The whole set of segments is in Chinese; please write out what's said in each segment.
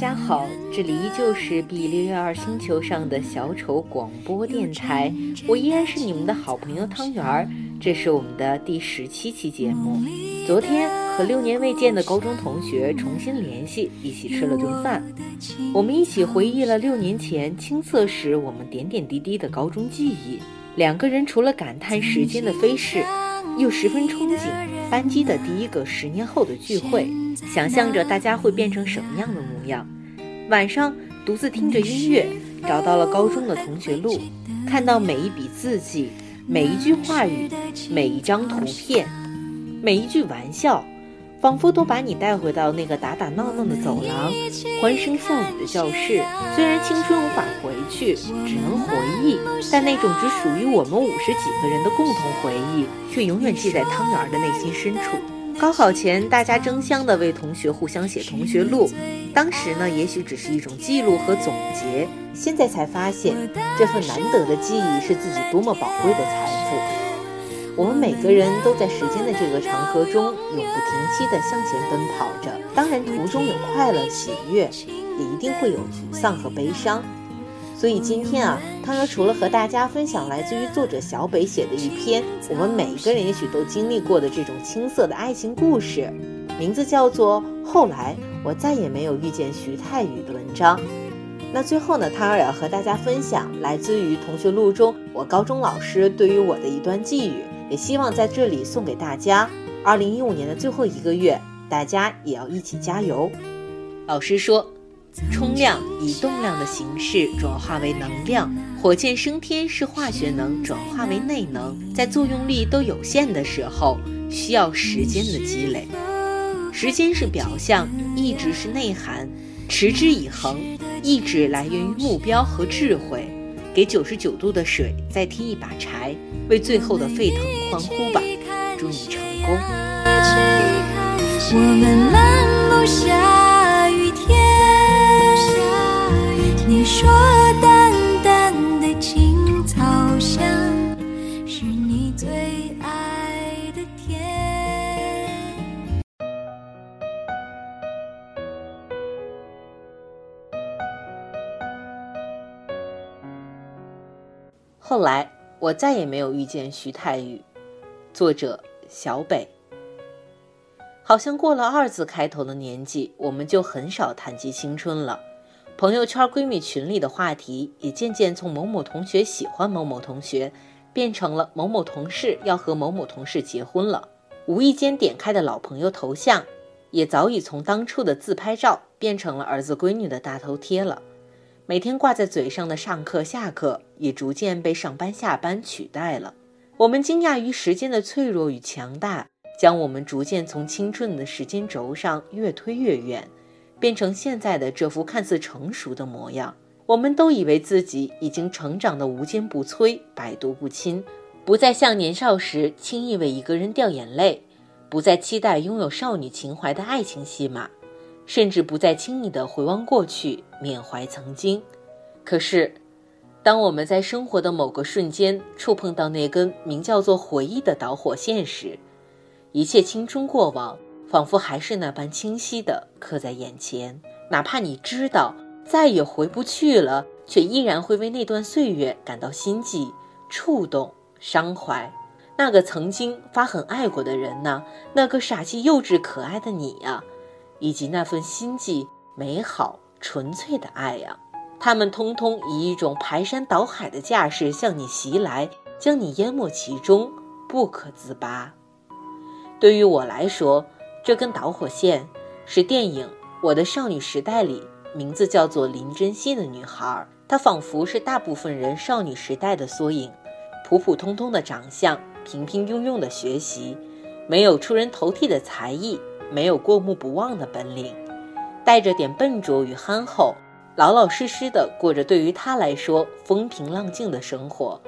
大家好，这里依旧是 B 六幺二星球上的小丑广播电台，我依然是你们的好朋友汤圆儿。这是我们的第十七期节目。昨天和六年未见的高中同学重新联系，一起吃了顿饭，我们一起回忆了六年前青涩时我们点点滴滴的高中记忆。两个人除了感叹时间的飞逝，又十分憧憬班级的第一个十年后的聚会。想象着大家会变成什么样的模样。晚上独自听着音乐，找到了高中的同学录，看到每一笔字迹，每一句话语，每一张图片，每一句玩笑，仿佛都把你带回到那个打打闹闹的走廊，欢声笑语的教室。虽然青春无法回去，只能回忆，但那种只属于我们五十几个人的共同回忆，却永远记在汤圆的内心深处。高考前，大家争相的为同学互相写同学录。当时呢，也许只是一种记录和总结。现在才发现，这份难得的记忆是自己多么宝贵的财富。我们每个人都在时间的这个长河中永不停息地向前奔跑着。当然，途中有快乐、喜悦，也一定会有沮丧和悲伤。所以今天啊，汤圆除了和大家分享来自于作者小北写的一篇我们每一个人也许都经历过的这种青涩的爱情故事，名字叫做《后来我再也没有遇见徐太宇》的文章。那最后呢，汤圆也要和大家分享来自于同学录中我高中老师对于我的一段寄语，也希望在这里送给大家。二零一五年的最后一个月，大家也要一起加油。老师说。冲量以动量的形式转化为能量，火箭升天是化学能转化为内能，在作用力都有限的时候，需要时间的积累。时间是表象，意志是内涵。持之以恒，意志来源于目标和智慧。给九十九度的水再添一把柴，为最后的沸腾欢呼吧！祝你成功。我们漫步下雨天。你说后来我再也没有遇见徐太宇，作者小北。好像过了二字开头的年纪，我们就很少谈及青春了。朋友圈闺蜜群里的话题也渐渐从某某同学喜欢某某同学，变成了某某同事要和某某同事结婚了。无意间点开的老朋友头像，也早已从当初的自拍照变成了儿子闺女的大头贴了。每天挂在嘴上的上课下课，也逐渐被上班下班取代了。我们惊讶于时间的脆弱与强大，将我们逐渐从青春的时间轴上越推越远。变成现在的这副看似成熟的模样，我们都以为自己已经成长得无坚不摧、百毒不侵，不再像年少时轻易为一个人掉眼泪，不再期待拥有少女情怀的爱情戏码，甚至不再轻易地回望过去、缅怀曾经。可是，当我们在生活的某个瞬间触碰到那根名叫做回忆的导火线时，一切青春过往。仿佛还是那般清晰地刻在眼前，哪怕你知道再也回不去了，却依然会为那段岁月感到心悸、触动、伤怀。那个曾经发狠爱过的人呢？那个傻气、幼稚、可爱的你呀，以及那份心悸、美好、纯粹的爱呀，他们通通以一种排山倒海的架势向你袭来，将你淹没其中，不可自拔。对于我来说，这根导火线是电影《我的少女时代》里名字叫做林真心的女孩，她仿佛是大部分人少女时代的缩影，普普通通的长相，平平庸庸的学习，没有出人头地的才艺，没有过目不忘的本领，带着点笨拙与憨厚，老老实实的过着对于他来说风平浪静的生活。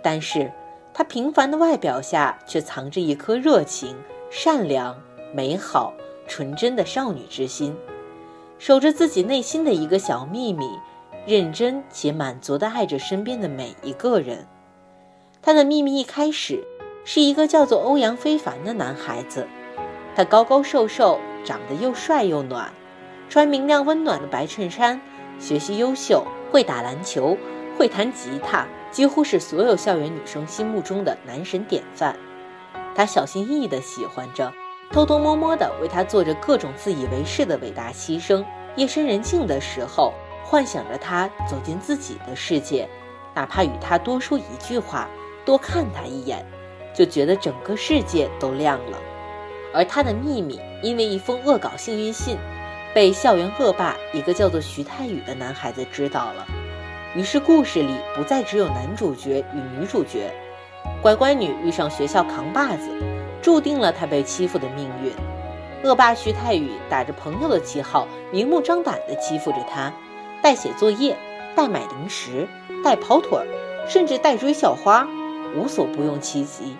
但是，他平凡的外表下却藏着一颗热情、善良。美好、纯真的少女之心，守着自己内心的一个小秘密，认真且满足地爱着身边的每一个人。他的秘密一开始是一个叫做欧阳非凡的男孩子，他高高瘦瘦，长得又帅又暖，穿明亮温暖的白衬衫，学习优秀，会打篮球，会弹吉他，几乎是所有校园女生心目中的男神典范。他小心翼翼地喜欢着，偷偷摸摸地为他做着各种自以为是的伟大牺牲。夜深人静的时候，幻想着他走进自己的世界，哪怕与他多说一句话，多看他一眼，就觉得整个世界都亮了。而他的秘密，因为一封恶搞幸运信。被校园恶霸一个叫做徐太宇的男孩子知道了，于是故事里不再只有男主角与女主角，乖乖女遇上学校扛把子，注定了她被欺负的命运。恶霸徐太宇打着朋友的旗号，明目张胆地欺负着她，代写作业，代买零食，代跑腿，甚至代追校花，无所不用其极。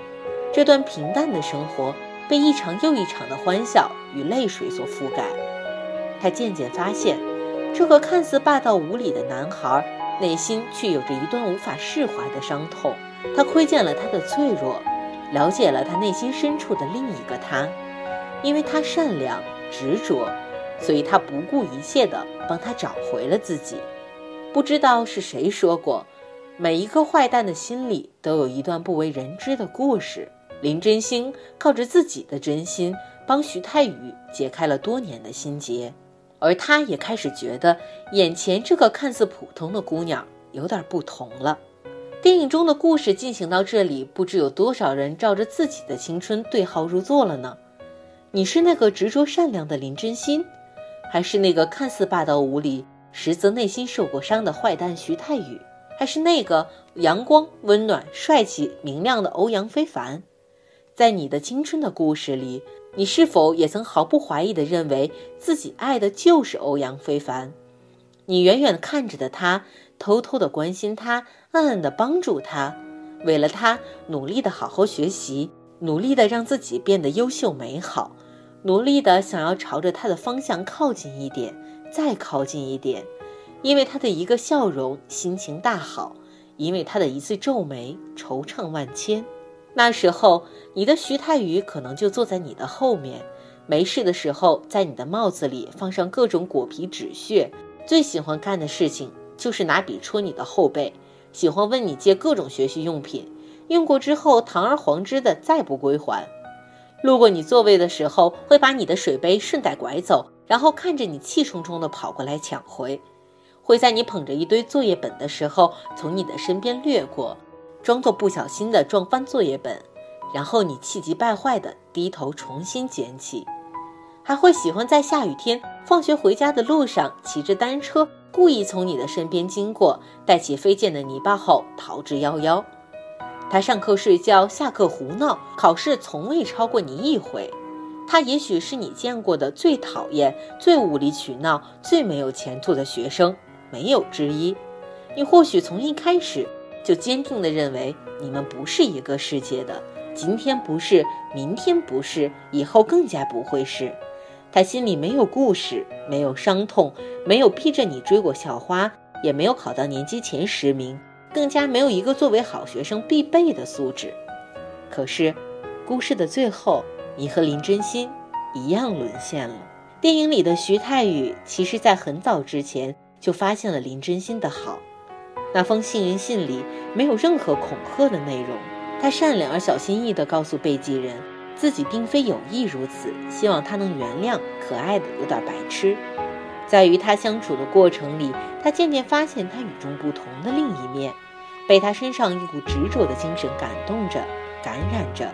这段平淡的生活被一场又一场的欢笑与泪水所覆盖。他渐渐发现，这个看似霸道无理的男孩，内心却有着一段无法释怀的伤痛。他窥见了他的脆弱，了解了他内心深处的另一个他。因为他善良执着，所以他不顾一切地帮他找回了自己。不知道是谁说过，每一个坏蛋的心里都有一段不为人知的故事。林真心靠着自己的真心，帮徐太宇解开了多年的心结。而他也开始觉得，眼前这个看似普通的姑娘有点不同了。电影中的故事进行到这里，不知有多少人照着自己的青春对号入座了呢？你是那个执着善良的林真心，还是那个看似霸道无理，实则内心受过伤的坏蛋徐太宇，还是那个阳光温暖、帅气明亮的欧阳非凡？在你的青春的故事里。你是否也曾毫不怀疑地认为自己爱的就是欧阳非凡？你远远看着的他，偷偷地关心他，暗暗地帮助他，为了他努力地好好学习，努力地让自己变得优秀美好，努力地想要朝着他的方向靠近一点，再靠近一点，因为他的一个笑容，心情大好；因为他的一次皱眉，惆怅万千。那时候，你的徐太宇可能就坐在你的后面，没事的时候，在你的帽子里放上各种果皮纸屑。最喜欢干的事情就是拿笔戳你的后背，喜欢问你借各种学习用品，用过之后堂而皇之的再不归还。路过你座位的时候，会把你的水杯顺带拐走，然后看着你气冲冲的跑过来抢回。会在你捧着一堆作业本的时候，从你的身边掠过。装作不小心的撞翻作业本，然后你气急败坏的低头重新捡起，还会喜欢在下雨天放学回家的路上骑着单车，故意从你的身边经过，带起飞溅的泥巴后逃之夭夭。他上课睡觉，下课胡闹，考试从未超过你一回。他也许是你见过的最讨厌、最无理取闹、最没有前途的学生，没有之一。你或许从一开始。就坚定地认为你们不是一个世界的，今天不是，明天不是，以后更加不会是。他心里没有故事，没有伤痛，没有逼着你追过校花，也没有考到年级前十名，更加没有一个作为好学生必备的素质。可是，故事的最后，你和林真心一样沦陷了。电影里的徐太宇，其实在很早之前就发现了林真心的好。那封幸运信里没有任何恐吓的内容，他善良而小心翼翼地告诉贝吉人，自己并非有意如此，希望他能原谅可爱的有点白痴。在与他相处的过程里，他渐渐发现他与众不同的另一面，被他身上一股执着的精神感动着、感染着。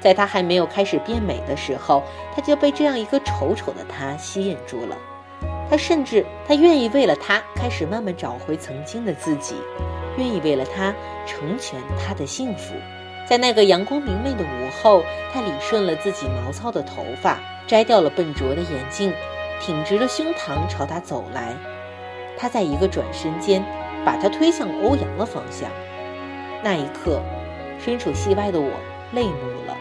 在他还没有开始变美的时候，他就被这样一个丑丑的他吸引住了。他甚至，他愿意为了他开始慢慢找回曾经的自己，愿意为了他成全他的幸福。在那个阳光明媚的午后，他理顺了自己毛糙的头发，摘掉了笨拙的眼镜，挺直了胸膛朝他走来。他在一个转身间，把他推向欧阳的方向。那一刻，身处戏外的我泪目了。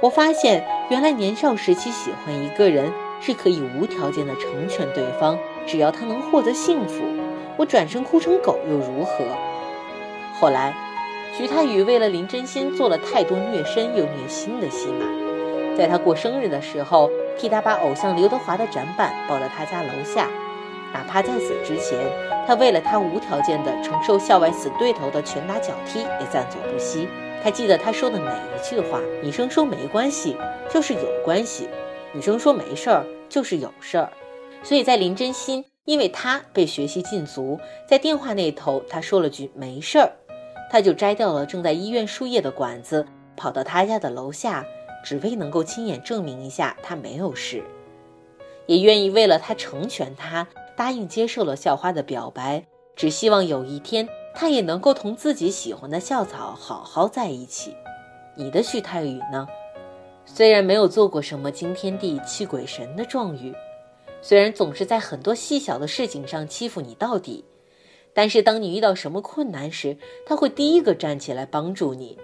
我发现，原来年少时期喜欢一个人。是可以无条件的成全对方，只要他能获得幸福，我转身哭成狗又如何？后来，徐太宇为了林真心做了太多虐身又虐心的戏码，在他过生日的时候，替他把偶像刘德华的展板抱到他家楼下。哪怕在此之前，他为了他无条件的承受校外死对头的拳打脚踢，也赞佐不惜。他记得他说的每一句话：女生说没关系，就是有关系；女生说没事儿，就是有事儿。所以在林真心因为他被学习禁足，在电话那头他说了句没事儿，他就摘掉了正在医院输液的管子，跑到他家的楼下，只为能够亲眼证明一下他没有事，也愿意为了他成全他。答应接受了校花的表白，只希望有一天他也能够同自己喜欢的校草好好在一起。你的徐太宇呢？虽然没有做过什么惊天地泣鬼神的状语，虽然总是在很多细小的事情上欺负你到底，但是当你遇到什么困难时，他会第一个站起来帮助你。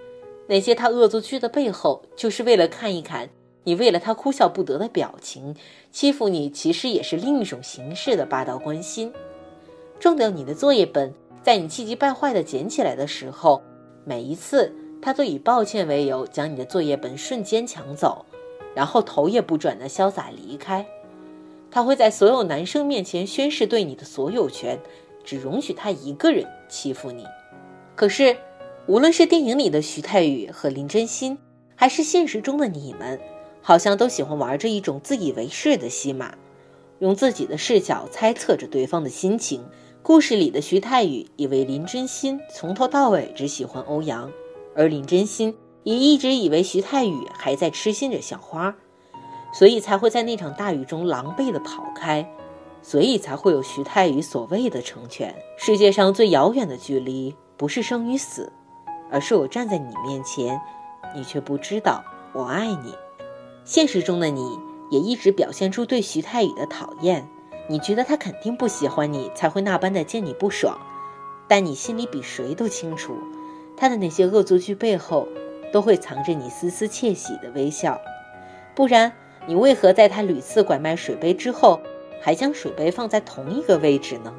那些他恶作剧的背后，就是为了看一看。你为了他哭笑不得的表情，欺负你，其实也是另一种形式的霸道关心。撞掉你的作业本，在你气急败坏的捡起来的时候，每一次他都以抱歉为由将你的作业本瞬间抢走，然后头也不转的潇洒离开。他会在所有男生面前宣誓对你的所有权，只容许他一个人欺负你。可是，无论是电影里的徐太宇和林真心，还是现实中的你们。好像都喜欢玩着一种自以为是的戏码，用自己的视角猜测着对方的心情。故事里的徐太宇以为林真心从头到尾只喜欢欧阳，而林真心也一直以为徐太宇还在痴心着小花，所以才会在那场大雨中狼狈地跑开，所以才会有徐太宇所谓的成全。世界上最遥远的距离，不是生与死，而是我站在你面前，你却不知道我爱你。现实中的你也一直表现出对徐太宇的讨厌，你觉得他肯定不喜欢你，才会那般的见你不爽。但你心里比谁都清楚，他的那些恶作剧背后，都会藏着你丝丝窃喜的微笑。不然，你为何在他屡次拐卖水杯之后，还将水杯放在同一个位置呢？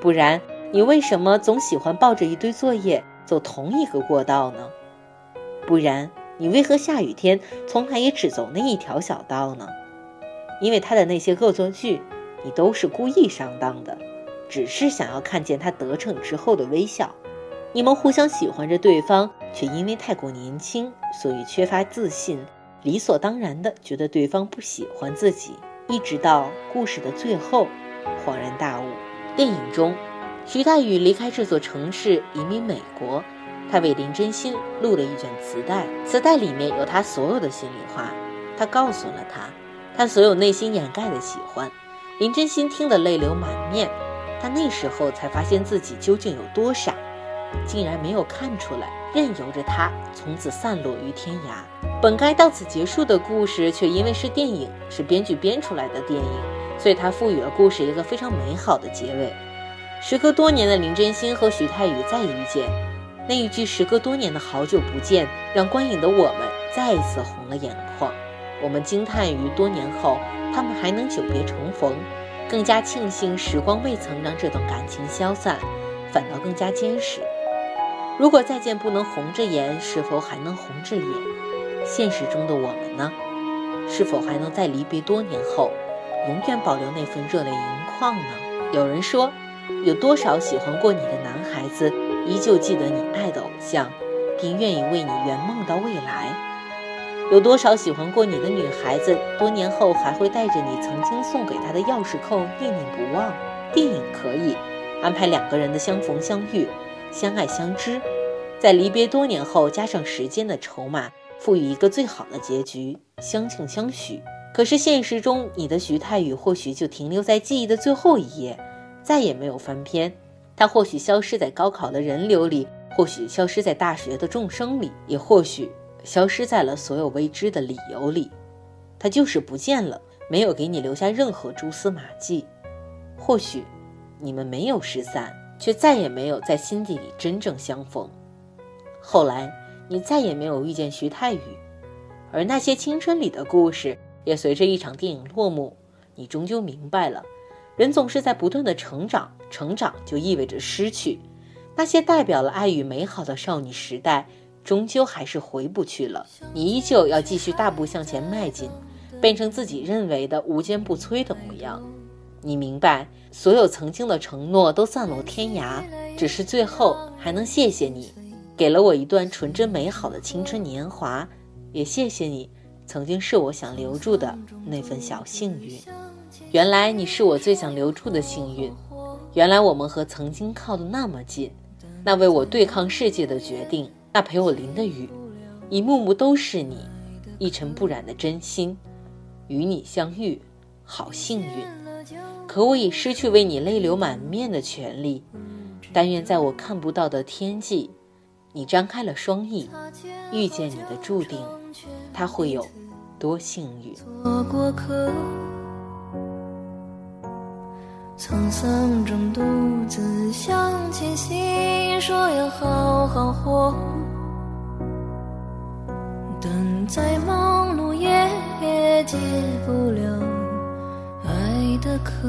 不然，你为什么总喜欢抱着一堆作业走同一个过道呢？不然。你为何下雨天从来也只走那一条小道呢？因为他的那些恶作剧，你都是故意上当的，只是想要看见他得逞之后的微笑。你们互相喜欢着对方，却因为太过年轻，所以缺乏自信，理所当然的觉得对方不喜欢自己。一直到故事的最后，恍然大悟。电影中，徐大宇离开这座城市，移民美国。他为林真心录了一卷磁带，磁带里面有他所有的心里话。他告诉了他，他所有内心掩盖的喜欢。林真心听得泪流满面，他那时候才发现自己究竟有多傻，竟然没有看出来，任由着他从此散落于天涯。本该到此结束的故事，却因为是电影，是编剧编出来的电影，所以他赋予了故事一个非常美好的结尾。时隔多年的林真心和徐太宇再遇见。那一句时隔多年的好久不见，让观影的我们再一次红了眼眶。我们惊叹于多年后他们还能久别重逢，更加庆幸时光未曾让这段感情消散，反倒更加坚实。如果再见不能红着眼，是否还能红着脸？现实中的我们呢？是否还能在离别多年后，永远保留那份热泪盈眶呢？有人说，有多少喜欢过你的男孩子？依旧记得你爱的偶像，并愿意为你圆梦到未来。有多少喜欢过你的女孩子，多年后还会带着你曾经送给她的钥匙扣念念不忘？电影可以安排两个人的相逢相遇、相爱相知，在离别多年后加上时间的筹码，赋予一个最好的结局，相庆相许。可是现实中，你的徐太宇或许就停留在记忆的最后一页，再也没有翻篇。他或许消失在高考的人流里，或许消失在大学的众生里，也或许消失在了所有未知的理由里。他就是不见了，没有给你留下任何蛛丝马迹。或许你们没有失散，却再也没有在心底里真正相逢。后来你再也没有遇见徐太宇，而那些青春里的故事也随着一场电影落幕。你终究明白了。人总是在不断的成长，成长就意味着失去。那些代表了爱与美好的少女时代，终究还是回不去了。你依旧要继续大步向前迈进，变成自己认为的无坚不摧的模样。你明白，所有曾经的承诺都散落天涯，只是最后还能谢谢你，给了我一段纯真美好的青春年华，也谢谢你，曾经是我想留住的那份小幸运。原来你是我最想留住的幸运，原来我们和曾经靠得那么近，那为我对抗世界的决定，那陪我淋的雨，一幕幕都是你，一尘不染的真心，与你相遇，好幸运。可我已失去为你泪流满面的权利。但愿在我看不到的天际，你张开了双翼，遇见你的注定，他会有多幸运？做过客，沧桑中独自向前行，说要好好活。等再忙碌也解不了。的渴，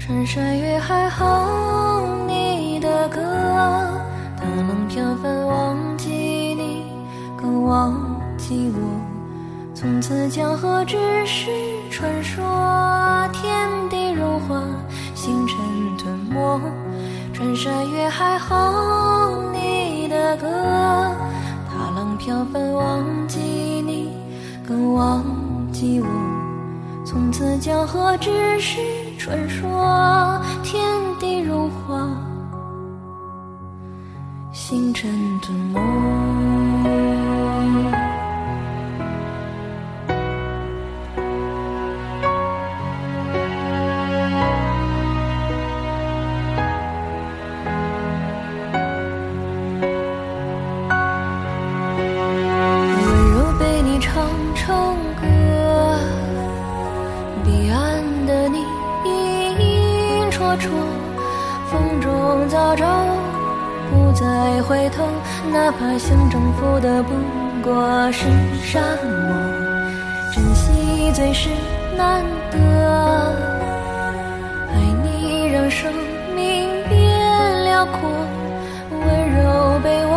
穿山越海哼你的歌，大浪飘翻忘记你，更忘记我。从此江河只是传说，天地融化，星辰吞没。穿山越海哼你的歌，大浪飘翻忘记你，更忘记我。从此江河只是传说，天地如画，星辰吞没。最是难得。爱你让生命变辽阔，温柔被我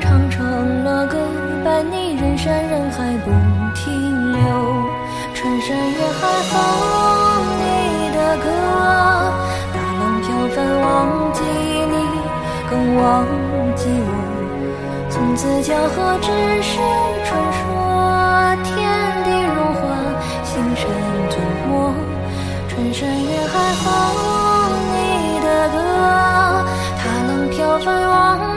唱成了歌，伴你人山人海不停留，穿山越海哼你的歌，大浪飘翻忘记你。更忘记我，从此江河只是传说。山野海风你的歌它能飘飞往